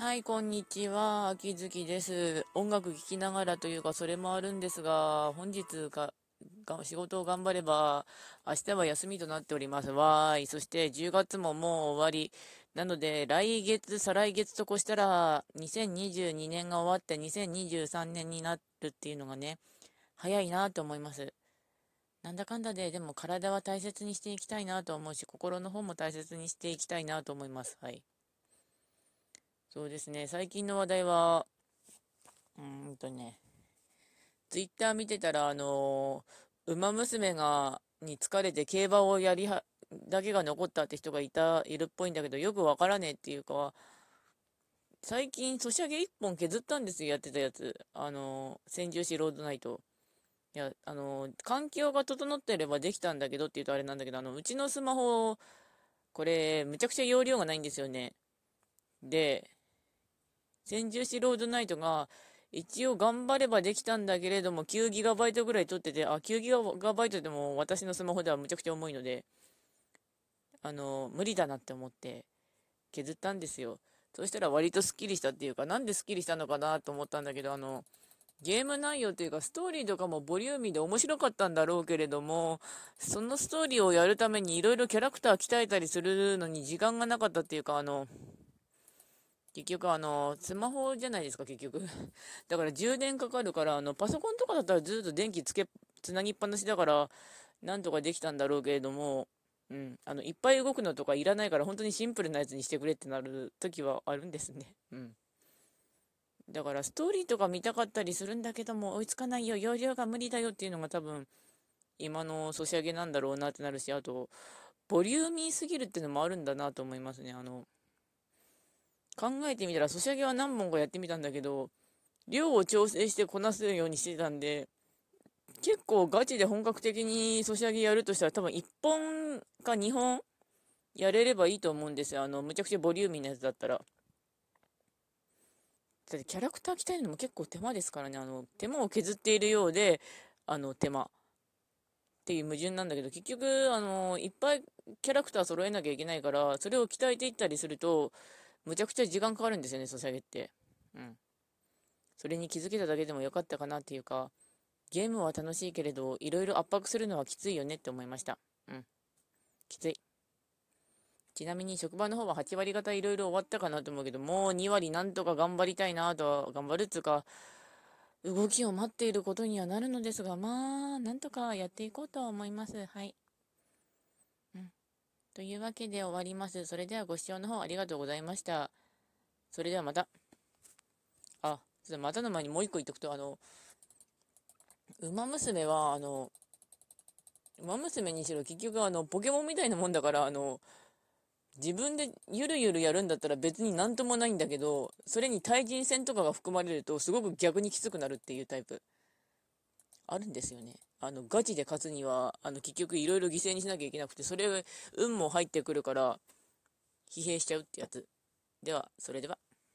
はい、こんにちは。秋月です。音楽聴きながらというか、それもあるんですが、本日が、が仕事を頑張れば、明日は休みとなっております。わーい。そして10月ももう終わり。なので、来月、再来月と越したら、2022年が終わって2023年になるっていうのがね、早いなと思います。なんだかんだで、でも体は大切にしていきたいなと思うし、心の方も大切にしていきたいなと思います。はい。そうですね、最近の話題は、うーんとね、ツイッター見てたら、あのー、馬娘が、に疲れて競馬をやりは、だけが残ったって人がいた、いるっぽいんだけど、よくわからねえっていうか、最近、ソシャゲ1本削ったんですよ、やってたやつ。あのー、千住市ロードナイト。いや、あのー、環境が整ってればできたんだけどって言うとあれなんだけど、あの、うちのスマホ、これ、むちゃくちゃ容量がないんですよね。で、千住市ロードナイトが、一応頑張ればできたんだけれども、9GB ぐらい取ってて、あ、9GB でも私のスマホではむちゃくちゃ重いので、あの、無理だなって思って削ったんですよ。そしたら割とスッキリしたっていうか、なんでスッキリしたのかなと思ったんだけど、あの、ゲーム内容というか、ストーリーとかもボリューミーで面白かったんだろうけれども、そのストーリーをやるためにいろいろキャラクター鍛えたりするのに時間がなかったっていうか、あの、結局あの、スマホじゃないですか、結局。だから充電かかるから、あの、パソコンとかだったらずっと電気つけ、つなぎっぱなしだから、なんとかできたんだろうけれども、うん、あの、いっぱい動くのとかいらないから、本当にシンプルなやつにしてくれってなる時はあるんですね。うん。だから、ストーリーとか見たかったりするんだけども、追いつかないよ、容量が無理だよっていうのが多分、今のソシャゲなんだろうなってなるし、あと、ボリューミーすぎるっていうのもあるんだなと思いますね。あの、考えてみたら、ソシャゲは何本かやってみたんだけど、量を調整してこなすようにしてたんで、結構ガチで本格的にソシャゲやるとしたら多分1本か2本やれればいいと思うんですよ。あの、むちゃくちゃボリューミーなやつだったら。だってキャラクター鍛えるのも結構手間ですからね。あの、手間を削っているようで、あの、手間。っていう矛盾なんだけど、結局、あの、いっぱいキャラクター揃えなきゃいけないから、それを鍛えていったりすると、むちゃくちゃ時間かかるんですよね、ソシャゲって。うん。それに気づけただけでもよかったかなっていうか、ゲームは楽しいけれど、いろいろ圧迫するのはきついよねって思いました。うん。きつい。ちなみに職場の方は8割方いろいろ終わったかなと思うけど、もう2割なんとか頑張りたいなとは、頑張るっつうか、動きを待っていることにはなるのですが、まあ、なんとかやっていこうとは思います。はい。というわけで終わります。それではご視聴の方ありがとうございました。それではまた。あ、またの前にもう一個言っとくと、あの、馬娘は、あの、馬娘にしろ結局あの、ポケモンみたいなもんだから、あの、自分でゆるゆるやるんだったら別になんともないんだけど、それに対人戦とかが含まれるとすごく逆にきつくなるっていうタイプ。あるんですよね。あの、ガチで勝つには、あの、結局いろいろ犠牲にしなきゃいけなくて、それ、運も入ってくるから、疲弊しちゃうってやつ。では、それでは。